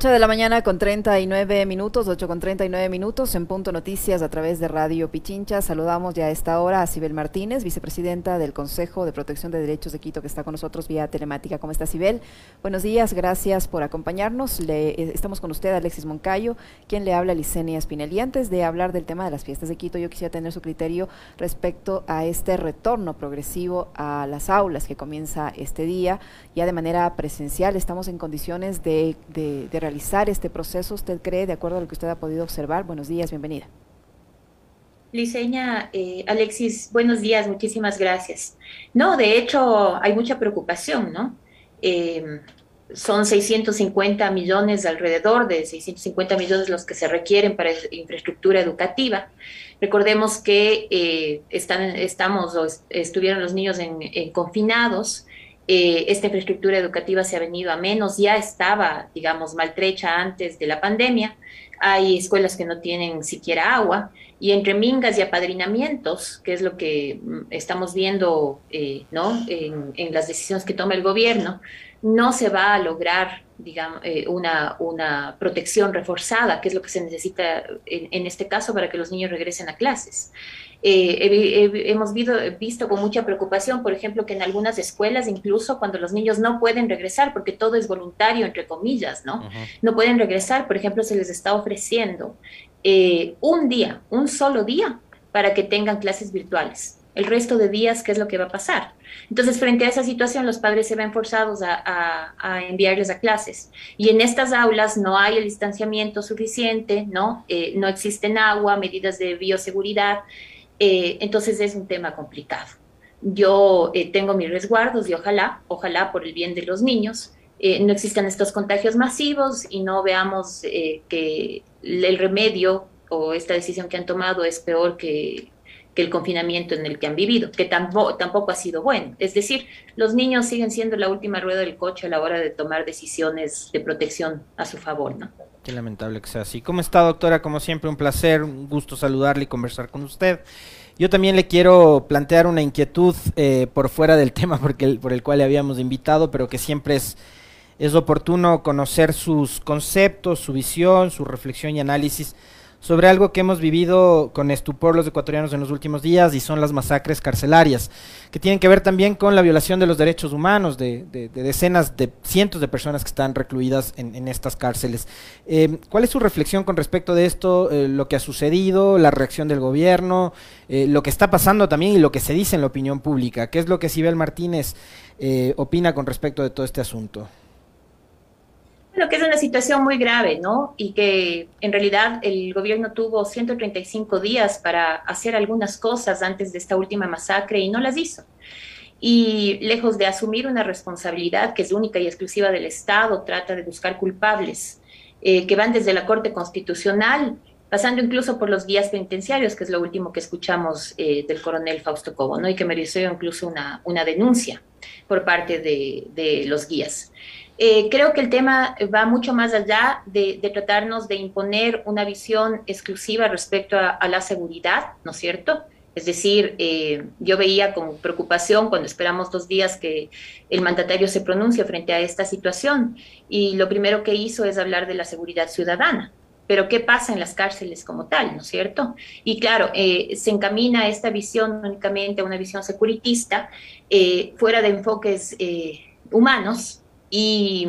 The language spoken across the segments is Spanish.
8 de la mañana con 39 minutos, 8 con 39 minutos en Punto Noticias a través de Radio Pichincha. Saludamos ya a esta hora a Sibel Martínez, vicepresidenta del Consejo de Protección de Derechos de Quito, que está con nosotros vía telemática. ¿Cómo está Sibel? Buenos días, gracias por acompañarnos. Le, eh, estamos con usted, Alexis Moncayo, quien le habla a Licenia Spinelli. Antes de hablar del tema de las fiestas de Quito, yo quisiera tener su criterio respecto a este retorno progresivo a las aulas que comienza este día, ya de manera presencial. Estamos en condiciones de, de, de realizar este proceso, usted cree, de acuerdo a lo que usted ha podido observar? Buenos días, bienvenida. Liceña, eh, Alexis, buenos días, muchísimas gracias. No, de hecho, hay mucha preocupación, ¿no? Eh, son 650 millones alrededor de 650 millones los que se requieren para infraestructura educativa. Recordemos que eh, están, estamos o estuvieron los niños en, en confinados eh, esta infraestructura educativa se ha venido a menos, ya estaba, digamos, maltrecha antes de la pandemia. Hay escuelas que no tienen siquiera agua y entre mingas y apadrinamientos, que es lo que mm, estamos viendo eh, ¿no? En, las decisiones que toma el gobierno, no se va a lograr digamos, eh, una, una protección reforzada, que es lo que se necesita en, en este caso para que los niños regresen a clases. Eh, hemos visto con mucha preocupación, por ejemplo, que en algunas escuelas, incluso cuando los niños no pueden regresar, porque todo es voluntario, entre comillas, ¿no? No pueden regresar, por ejemplo, se les está ofreciendo eh, un día, un solo día, para que tengan clases virtuales. El resto de días, ¿qué es lo que va a pasar? Entonces, frente a esa situación, los padres se ven forzados a, enviarles a clases. Y en estas aulas no hay el distanciamiento suficiente, ¿no? Eh, no existen agua, medidas de bioseguridad. Eh, entonces es un tema complicado. Yo eh, tengo mis resguardos y ojalá, ojalá por el bien de los niños, no existan estos contagios masivos y no veamos que el remedio o esta decisión que han tomado es peor que, que, el confinamiento en el que han vivido, que tampoco, tampoco ha sido bueno. Es decir, los niños siguen siendo la última rueda del coche a la hora de tomar decisiones de protección a su favor, ¿no? Qué lamentable que sea así. ¿Cómo está, doctora? Como siempre, un placer, un gusto saludarle y conversar con usted. Yo también le quiero plantear una inquietud eh, por fuera del tema porque por el cual le habíamos invitado, pero que siempre es, es oportuno conocer sus conceptos, su visión, su reflexión y análisis sobre algo que hemos vivido con estupor los ecuatorianos en los últimos días y son las masacres carcelarias, que tienen que ver también con la violación de los derechos humanos de, decenas de cientos de personas que están recluidas en, estas cárceles. Eh, ¿Cuál es su reflexión con respecto de esto, eh, lo que ha sucedido, la reacción del gobierno, eh, lo que está pasando también y lo que se dice en la opinión pública? ¿Qué es lo que Sibel Martínez opina con respecto de todo este asunto? Bueno, que es una situación muy grave, ¿no? Y que en realidad el gobierno tuvo 135 días para hacer algunas cosas antes de esta última masacre y no las hizo. Y lejos de asumir una responsabilidad que es única y exclusiva del Estado, trata de buscar culpables eh, que van desde la Corte Constitucional, pasando incluso por los guías penitenciarios, que es lo último que escuchamos eh, del coronel Fausto Cobo, ¿no? Y que mereció incluso una, una denuncia por parte de, de los guías. Eh, creo que el tema va mucho más allá de, tratarnos de imponer una visión exclusiva respecto a, la seguridad, ¿no es cierto? Es decir, eh, yo veía con preocupación cuando esperamos dos días que el mandatario se pronuncie frente a esta situación y lo primero que hizo es hablar de la seguridad ciudadana. Pero ¿qué pasa en las cárceles como tal, no es cierto? Y claro, eh, se encamina esta visión únicamente a una visión securitista, fuera de enfoques humanos, y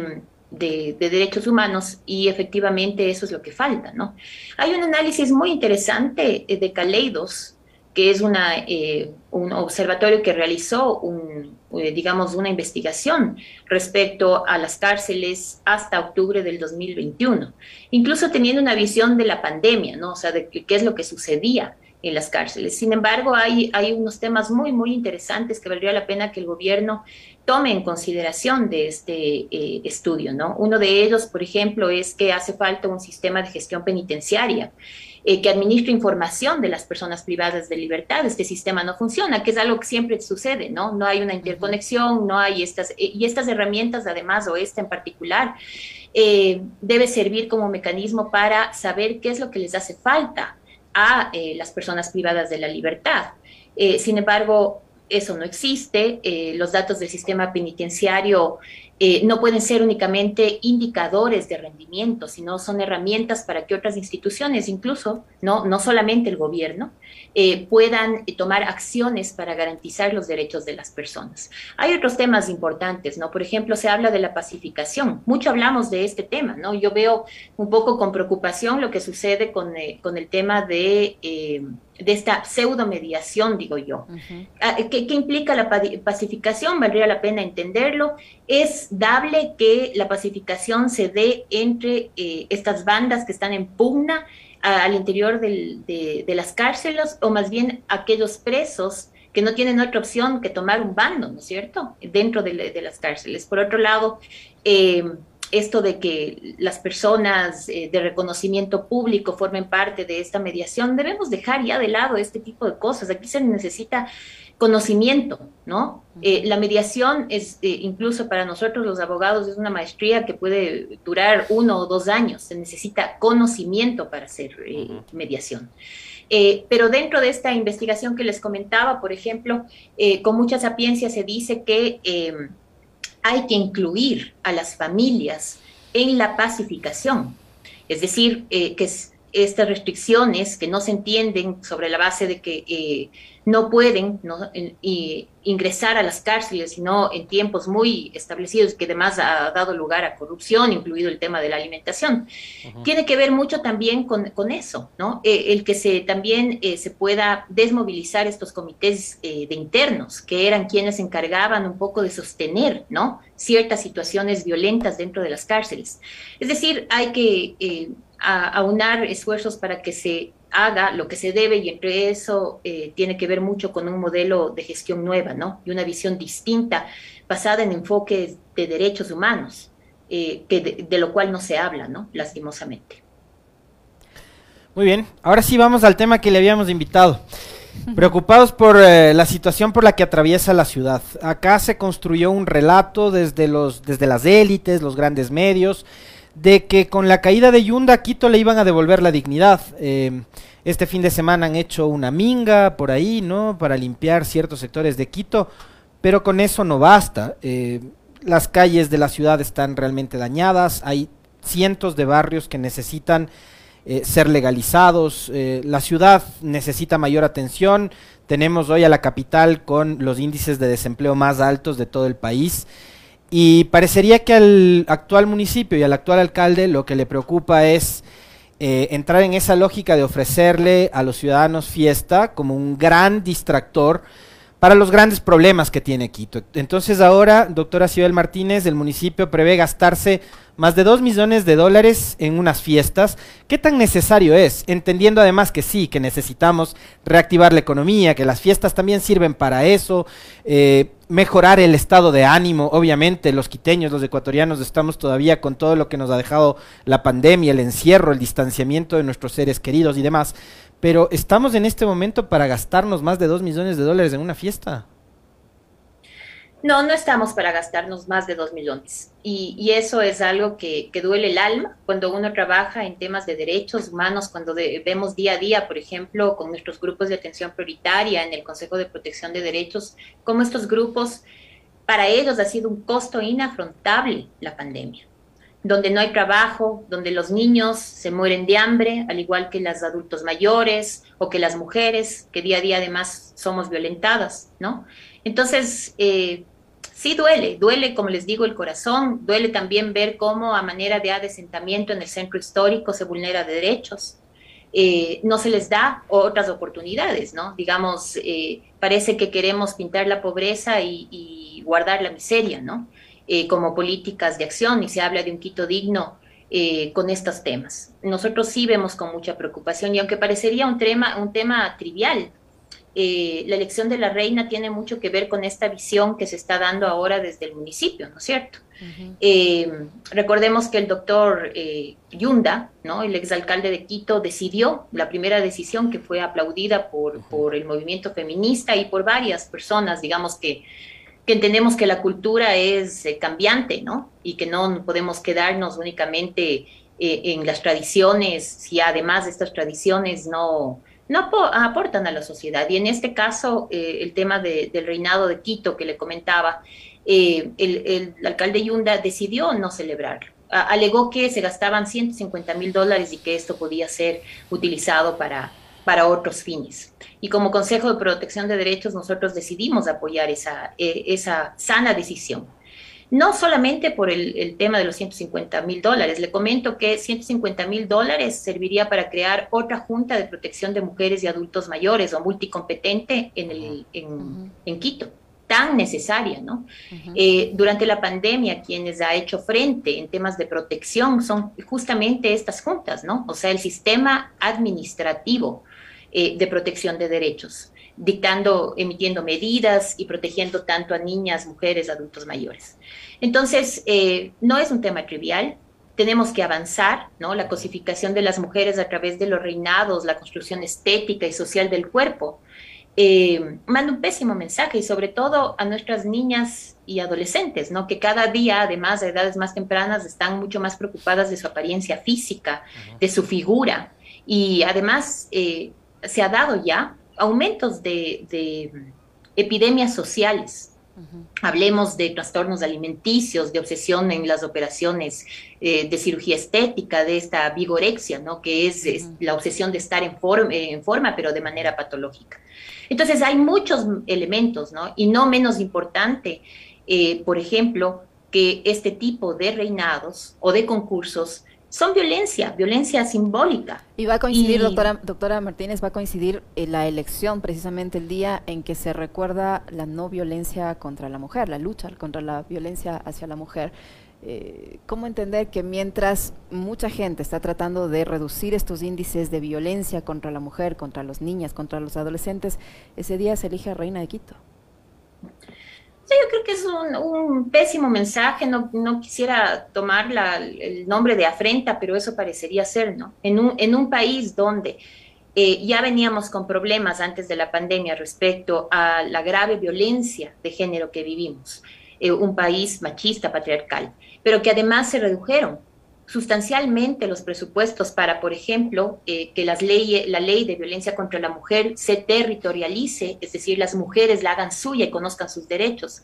de, derechos humanos y efectivamente eso es lo que falta, ¿no? Hay un análisis muy interesante eh, de Caleidos, que es una, eh, un observatorio que realizó, un, eh, digamos, una investigación respecto a las cárceles hasta octubre del 2021, incluso teniendo una visión de la pandemia, ¿no? O sea, de qué es lo que sucedía en las cárceles. Sin embargo, hay, hay unos temas muy, muy interesantes que valdría la pena que el gobierno tome en consideración de este eh, estudio, ¿no? Uno de ellos, por ejemplo, es que hace falta un sistema de gestión penitenciaria eh, que administre información de las personas privadas de libertad. Este sistema no funciona, que es algo que siempre sucede, ¿no? No hay una interconexión, no hay estas, eh, y estas herramientas, además, o esta en particular, debe servir como mecanismo para saber qué es lo que les hace falta a las personas privadas de la libertad. sin embargo, eso no existe. Eh, los datos del sistema penitenciario eh, no pueden ser únicamente indicadores de rendimiento, sino son herramientas para que otras instituciones, incluso, no, no solamente el gobierno, eh, puedan tomar acciones para garantizar los derechos de las personas. Hay otros temas importantes, ¿no? Por ejemplo, se habla de la pacificación. Mucho hablamos de este tema, ¿no? Yo veo un poco con preocupación lo que sucede con, con el tema de de esta pseudo mediación, digo yo. Ah, ¿Qué, implica la pacificación? Valdría la pena entenderlo. Es dable que la pacificación se dé entre eh, estas bandas que están en pugna al interior de, las cárceles o más bien aquellos presos que no tienen otra opción que tomar un bando, ¿no es cierto?, dentro de, las cárceles. Por otro lado, eh, esto de que las personas eh, de reconocimiento público formen parte de esta mediación, debemos dejar ya de lado este tipo de cosas. Aquí se necesita conocimiento, ¿no? Eh, la mediación es, eh, incluso para nosotros los abogados, es una maestría que puede durar uno o dos años. Se necesita conocimiento para hacer mediación. pero dentro de esta investigación que les comentaba, por ejemplo, con mucha sapiencia se dice que hay que incluir a las familias en la pacificación. Es decir, eh, que estas restricciones que no se entienden sobre la base de que eh, no pueden ingresar a las cárceles, sino en tiempos muy establecidos, que además ha dado lugar a corrupción, incluido el tema de la alimentación. Tiene que ver mucho también con, eso, ¿no? Eh, el que se también eh, se pueda desmovilizar estos comités de internos, que eran quienes se encargaban un poco de sostener, ¿no? Ciertas situaciones violentas dentro de las cárceles. Es decir, hay que aunar esfuerzos para que se haga lo que se debe y entre eso eh, tiene que ver mucho con un modelo de gestión nueva, ¿no? Y una visión distinta basada en enfoques de derechos humanos, eh, que de, lo cual no se habla, ¿no? Lastimosamente. Muy bien, ahora sí vamos al tema que le habíamos invitado. Preocupados por eh, la situación por la que atraviesa la ciudad. Acá se construyó un relato desde, los, desde las élites, los grandes medios, de que con la caída de Yunda a Quito le iban a devolver la dignidad. Eh, este fin de semana han hecho una minga por ahí, ¿no? Para limpiar ciertos sectores de Quito, pero con eso no basta. Eh, las calles de la ciudad están realmente dañadas, hay cientos de barrios que necesitan eh, ser legalizados, la ciudad necesita mayor atención, tenemos hoy a la capital con los índices de desempleo más altos de todo el país. Y parecería que al actual municipio y al actual alcalde lo que le preocupa es eh, entrar en esa lógica de ofrecerle a los ciudadanos fiesta como un gran distractor para los grandes problemas que tiene Quito. Entonces ahora, doctora Cibel Martínez, el municipio prevé gastarse más de 2 millones de dólares en unas fiestas. ¿Qué tan necesario es? Entendiendo además que sí, que necesitamos reactivar la economía, que las fiestas también sirven para eso, eh, mejorar el estado de ánimo. Obviamente los quiteños, los ecuatorianos estamos todavía con todo lo que nos ha dejado la pandemia, el encierro, el distanciamiento de nuestros seres queridos y demás. Pero ¿estamos en este momento para gastarnos más de 2 millones de dólares en una fiesta? No, no estamos para gastarnos más de dos millones. Y, eso es algo que, duele el alma cuando uno trabaja en temas de derechos humanos, cuando vemos día a día, por ejemplo, con nuestros grupos de atención prioritaria en el Consejo de Protección de Derechos, cómo estos grupos, para ellos ha sido un costo inafrontable la pandemia, donde no hay trabajo, donde los niños se mueren de hambre, al igual que los adultos mayores o que las mujeres, que día a día además somos violentadas, ¿no? Entonces, eh, sí duele, duele, como les digo, el corazón, duele también ver cómo a manera de adesentamiento en el centro histórico se vulnera derechos. Eh, no se les da otras oportunidades, ¿no? Digamos, eh, parece que queremos pintar la pobreza y, guardar la miseria, ¿no? Eh, como políticas de acción y se habla de un Quito digno con estos temas. Nosotros sí vemos con mucha preocupación y aunque parecería un tema, un tema trivial, eh, la elección de la reina tiene mucho que ver con esta visión que se está dando ahora desde el municipio, ¿no es cierto? Eh, recordemos que el doctor eh, Yunda, ¿no? el exalcalde de Quito, decidió la primera decisión que fue aplaudida por, por el movimiento feminista y por varias personas, digamos que, que entendemos que la cultura es cambiante, ¿no? Y que no podemos quedarnos únicamente en las tradiciones, si además de estas tradiciones no no aportan a la sociedad. Y en este caso, eh, el tema del reinado de Quito que le comentaba, el, alcalde Yunda decidió no celebrarlo. alegó que se gastaban 150 mil dólares y que esto podía ser utilizado para, para otros fines. Y como Consejo de Protección de Derechos nosotros decidimos apoyar esa, e, esa sana decisión. No solamente por el, tema de los 150 mil dólares, le comento que 150 mil dólares serviría para crear otra Junta de Protección de Mujeres y Adultos Mayores o multicompetente en, el, en, Quito tan necesaria, ¿no? Eh, durante la pandemia, quienes ha hecho frente en temas de protección son justamente estas juntas, ¿no? O sea, el sistema administrativo eh, de protección de derechos, dictando, emitiendo medidas y protegiendo tanto a niñas, mujeres, adultos mayores. Entonces, eh, no es un tema trivial, tenemos que avanzar, ¿no? La cosificación de las mujeres a través de los reinados, la construcción estética y social del cuerpo, eh, manda un pésimo mensaje y sobre todo a nuestras niñas y adolescentes, ¿no? Que cada día, además a edades más tempranas, están mucho más preocupadas de su apariencia física, de su figura y además eh, se ha dado ya aumentos de, epidemias sociales. Hablemos de trastornos alimenticios, de obsesión en las operaciones eh, de cirugía estética, de esta vigorexia, ¿no? que es, la obsesión de estar en, en forma, pero de manera patológica. Entonces hay muchos elementos, ¿no? Y no menos importante, eh, por ejemplo, que este tipo de reinados o de concursos son violencia, violencia simbólica. Y va a coincidir, doctora, doctora Martínez, va a coincidir en la elección precisamente el día en que se recuerda la no violencia contra la mujer, la lucha contra la violencia hacia la mujer. Eh, ¿Cómo entender que mientras mucha gente está tratando de reducir estos índices de violencia contra la mujer, contra las niñas, contra los adolescentes, ese día se elige a Reina de Quito? Yo creo que es un, pésimo mensaje, no, quisiera tomar el nombre de afrenta, pero eso parecería ser, ¿no? En un, en un país donde eh, ya veníamos con problemas antes de la pandemia respecto a la grave violencia de género que vivimos, eh, un país machista, patriarcal, pero que además se redujeron sustancialmente los presupuestos para, por ejemplo, eh, que las leyes, la ley de violencia contra la mujer se territorialice, es decir, las mujeres la hagan suya y conozcan sus derechos.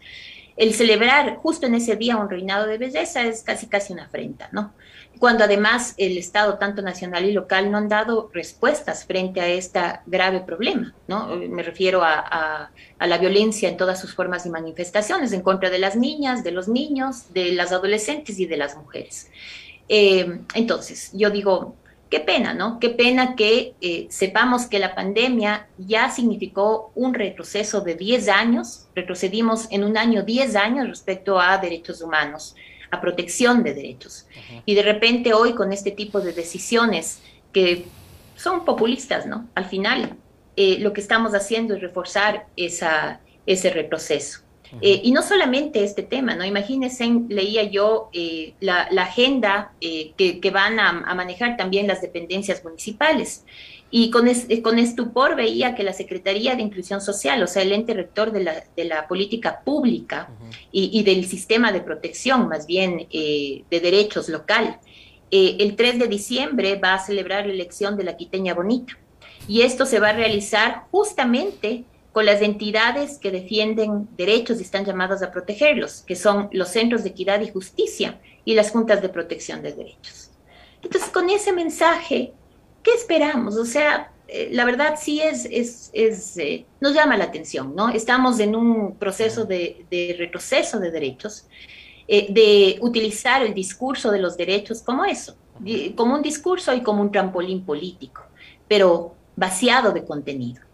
El celebrar justo en ese día un reinado de belleza es casi casi una afrenta, ¿no? Cuando además el Estado, tanto nacional y local, no han dado respuestas frente a este grave problema, ¿no? Me refiero a, a la violencia en todas sus formas y manifestaciones en contra de las niñas, de los niños, de las adolescentes y de las mujeres. Eh, entonces, yo digo, qué pena, ¿no? Qué pena que eh, sepamos que la pandemia ya significó un retroceso de 10 años, retrocedimos en un año 10 años respecto a derechos humanos, a protección de derechos. Y de repente hoy con este tipo de decisiones que son populistas, ¿no? Al final, eh, lo que estamos haciendo es reforzar esa, ese retroceso. Eh, y no solamente este tema, ¿no? Imagínense, leía yo eh, la, agenda eh, que, van a, manejar también las dependencias municipales. Y con, con estupor veía que la Secretaría de Inclusión Social, o sea, el ente rector de la, política pública y, del sistema de protección, más bien de derechos local, el 3 de diciembre va a celebrar la elección de la Quiteña Bonita. Y esto se va a realizar justamente con las entidades que defienden derechos y están llamadas a protegerlos, que son los centros de equidad y justicia y las juntas de protección de derechos. Entonces, con ese mensaje, ¿qué esperamos? O sea, eh, la verdad sí es, es, eh, nos llama la atención, ¿no? Estamos en un proceso de, retroceso de derechos, eh, de utilizar el discurso de los derechos como eso, como un discurso y como un trampolín político, pero vaciado de contenido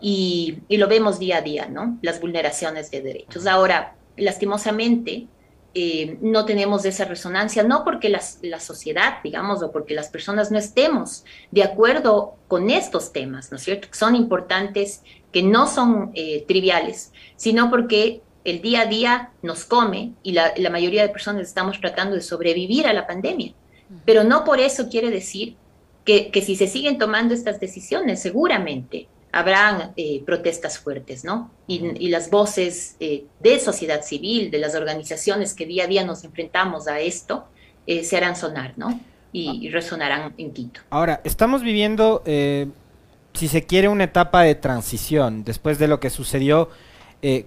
y, lo vemos día a día, ¿no? Las vulneraciones de derechos. Ahora, lastimosamente, eh, no tenemos esa resonancia, no porque la sociedad, digamos, o porque las personas no estemos de acuerdo con estos temas, ¿no es cierto? Que son importantes, que no son eh, triviales, sino porque el día a día nos come y la, mayoría de personas estamos tratando de sobrevivir a la pandemia. Pero no por eso quiere decir que, que si se siguen tomando estas decisiones, seguramente habrán eh, protestas fuertes, ¿no? Y, las voces eh, de sociedad civil, de las organizaciones que día a día nos enfrentamos a esto, eh, se harán sonar, ¿no? Y, resonarán en Quito. Ahora, estamos viviendo, si se quiere, una etapa de transición después de lo que sucedió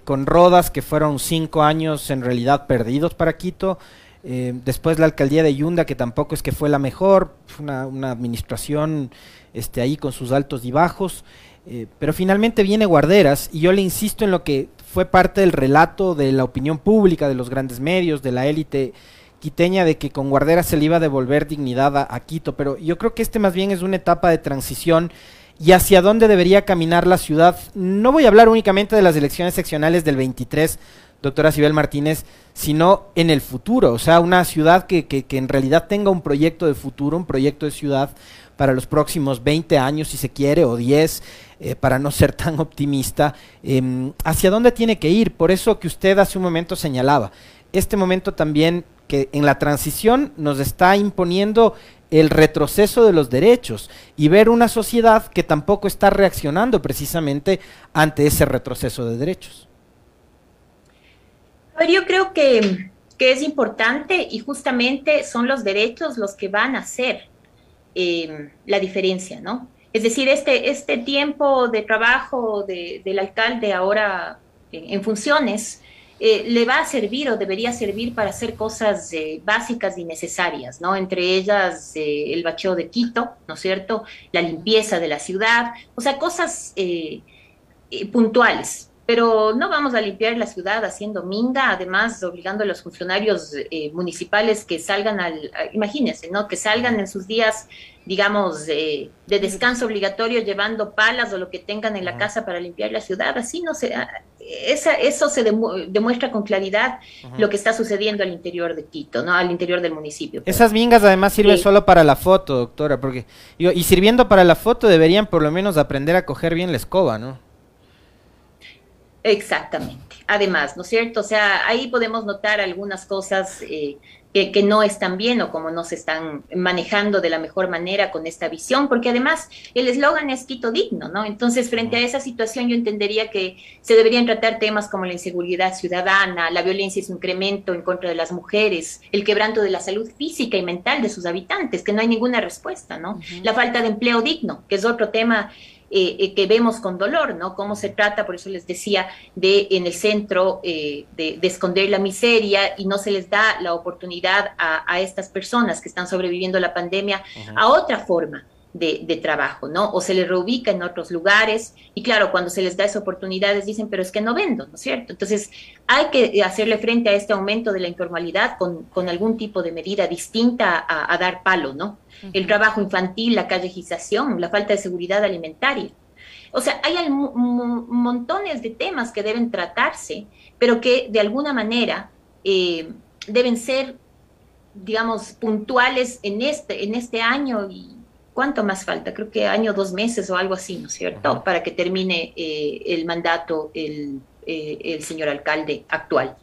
con Rodas, que fueron cinco años en realidad perdidos para Quito. Después la alcaldía de Yunda, que tampoco es que fue la mejor, fue una, una administración este, ahí con sus altos y bajos. Eh, pero finalmente viene Guarderas y yo le insisto en lo que fue parte del relato de la opinión pública, de los grandes medios, de la élite quiteña, de que con Guarderas se le iba a devolver dignidad a, Quito. Pero yo creo que este más bien es una etapa de transición y hacia dónde debería caminar la ciudad. No voy a hablar únicamente de las elecciones seccionales del 23, doctora Sibel Martínez, sino en el futuro, o sea, una ciudad que, que, en realidad tenga un proyecto de futuro, un proyecto de ciudad para los próximos 20 años, si se quiere, o 10, eh, para no ser tan optimista, eh, hacia dónde tiene que ir. Por eso que usted hace un momento señalaba, este momento también que en la transición nos está imponiendo el retroceso de los derechos y ver una sociedad que tampoco está reaccionando precisamente ante ese retroceso de derechos. A ver, yo creo que, que es importante y justamente son los derechos los que van a hacer eh, la diferencia, ¿no? Es decir, este, este tiempo de trabajo de, del alcalde ahora en funciones eh, le va a servir o debería servir para hacer cosas eh, básicas y necesarias, ¿no? Entre ellas eh, el bacheo de Quito, ¿no es cierto? La limpieza de la ciudad, o sea, cosas puntuales, pero no vamos a limpiar la ciudad haciendo minga, además obligando a los funcionarios eh, municipales que salgan al, imagínense, ¿no? Que salgan en sus días, digamos, de, de descanso obligatorio llevando palas o lo que tengan en la casa para limpiar la ciudad, así no se, esa, eso se demu demuestra con claridad lo que está sucediendo al interior de Quito, ¿no? Al interior del municipio. Esas mingas además sirven sí. solo para la foto, doctora, porque, y sirviendo para la foto deberían por lo menos aprender a coger bien la escoba, ¿no? Exactamente. Además, ¿no es cierto? O sea, ahí podemos notar algunas cosas eh, que, que, no están bien o como no se están manejando de la mejor manera con esta visión, porque además el eslogan es Quito digno, ¿no? Entonces, frente a esa situación, yo entendería que se deberían tratar temas como la inseguridad ciudadana, la violencia y su incremento en contra de las mujeres, el quebranto de la salud física y mental de sus habitantes, que no hay ninguna respuesta, ¿no? Uh -huh. La falta de empleo digno, que es otro tema eh, eh, que vemos con dolor, ¿no? Cómo se trata, por eso les decía, de en el centro eh, de, de, esconder la miseria y no se les da la oportunidad a, a estas personas que están sobreviviendo la pandemia uh -huh. a otra forma. De, de, trabajo, ¿no? O se les reubica en otros lugares y claro, cuando se les da esa oportunidad les dicen, pero es que no vendo, ¿no es cierto? Entonces hay que hacerle frente a este aumento de la informalidad con, con algún tipo de medida distinta a, a dar palo, ¿no? Uh -huh. El trabajo infantil, la callejización, la falta de seguridad alimentaria. O sea, hay montones de temas que deben tratarse, pero que de alguna manera eh, deben ser, digamos, puntuales en este, en este año y ¿Cuánto más falta? Creo que año, dos meses o algo así, ¿no es cierto? Para que termine eh, el mandato el, eh, el, señor alcalde actual.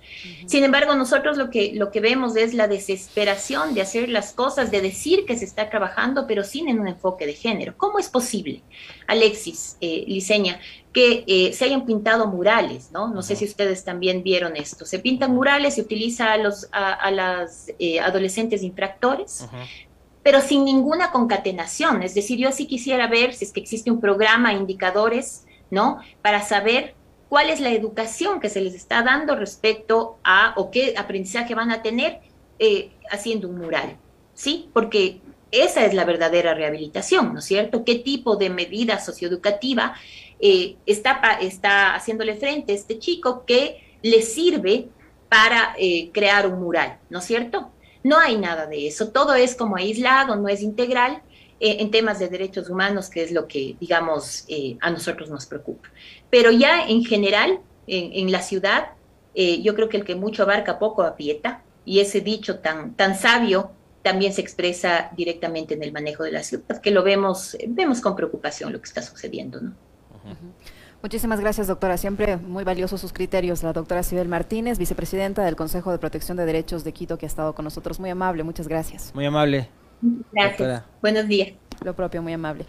Sin embargo, nosotros lo que, lo que vemos es la desesperación de hacer las cosas, de decir que se está trabajando, pero sin en un enfoque de género. ¿Cómo es posible, Alexis, eh, Liceña, que eh, se hayan pintado murales, ¿no? No sé si ustedes también vieron esto. Se pintan murales, se utiliza a, los, a, a las eh, adolescentes infractores, uh -huh pero sin ninguna concatenación. Es decir, yo sí quisiera ver si es que existe un programa, indicadores, ¿no? Para saber cuál es la educación que se les está dando respecto a o qué aprendizaje van a tener eh, haciendo un mural, ¿sí? Porque esa es la verdadera rehabilitación, ¿no es cierto? ¿Qué tipo de medida socioeducativa eh, está, está haciéndole frente a este chico que le sirve para eh, crear un mural, ¿no es cierto? No hay nada de eso, todo es como aislado, no es integral eh, en temas de derechos humanos, que es lo que, digamos, eh, a nosotros nos preocupa. Pero ya en general, en, en la ciudad, eh, yo creo que el que mucho abarca poco aprieta, y ese dicho tan, tan sabio también se expresa directamente en el manejo de la ciudad, que lo vemos, vemos con preocupación lo que está sucediendo, ¿no? Uh -huh. Muchísimas gracias, doctora. Siempre muy valiosos sus criterios. La doctora Sibel Martínez, vicepresidenta del Consejo de Protección de Derechos de Quito, que ha estado con nosotros. Muy amable, muchas gracias. Muy amable. Gracias. Doctora. Buenos días. Lo propio, muy amable.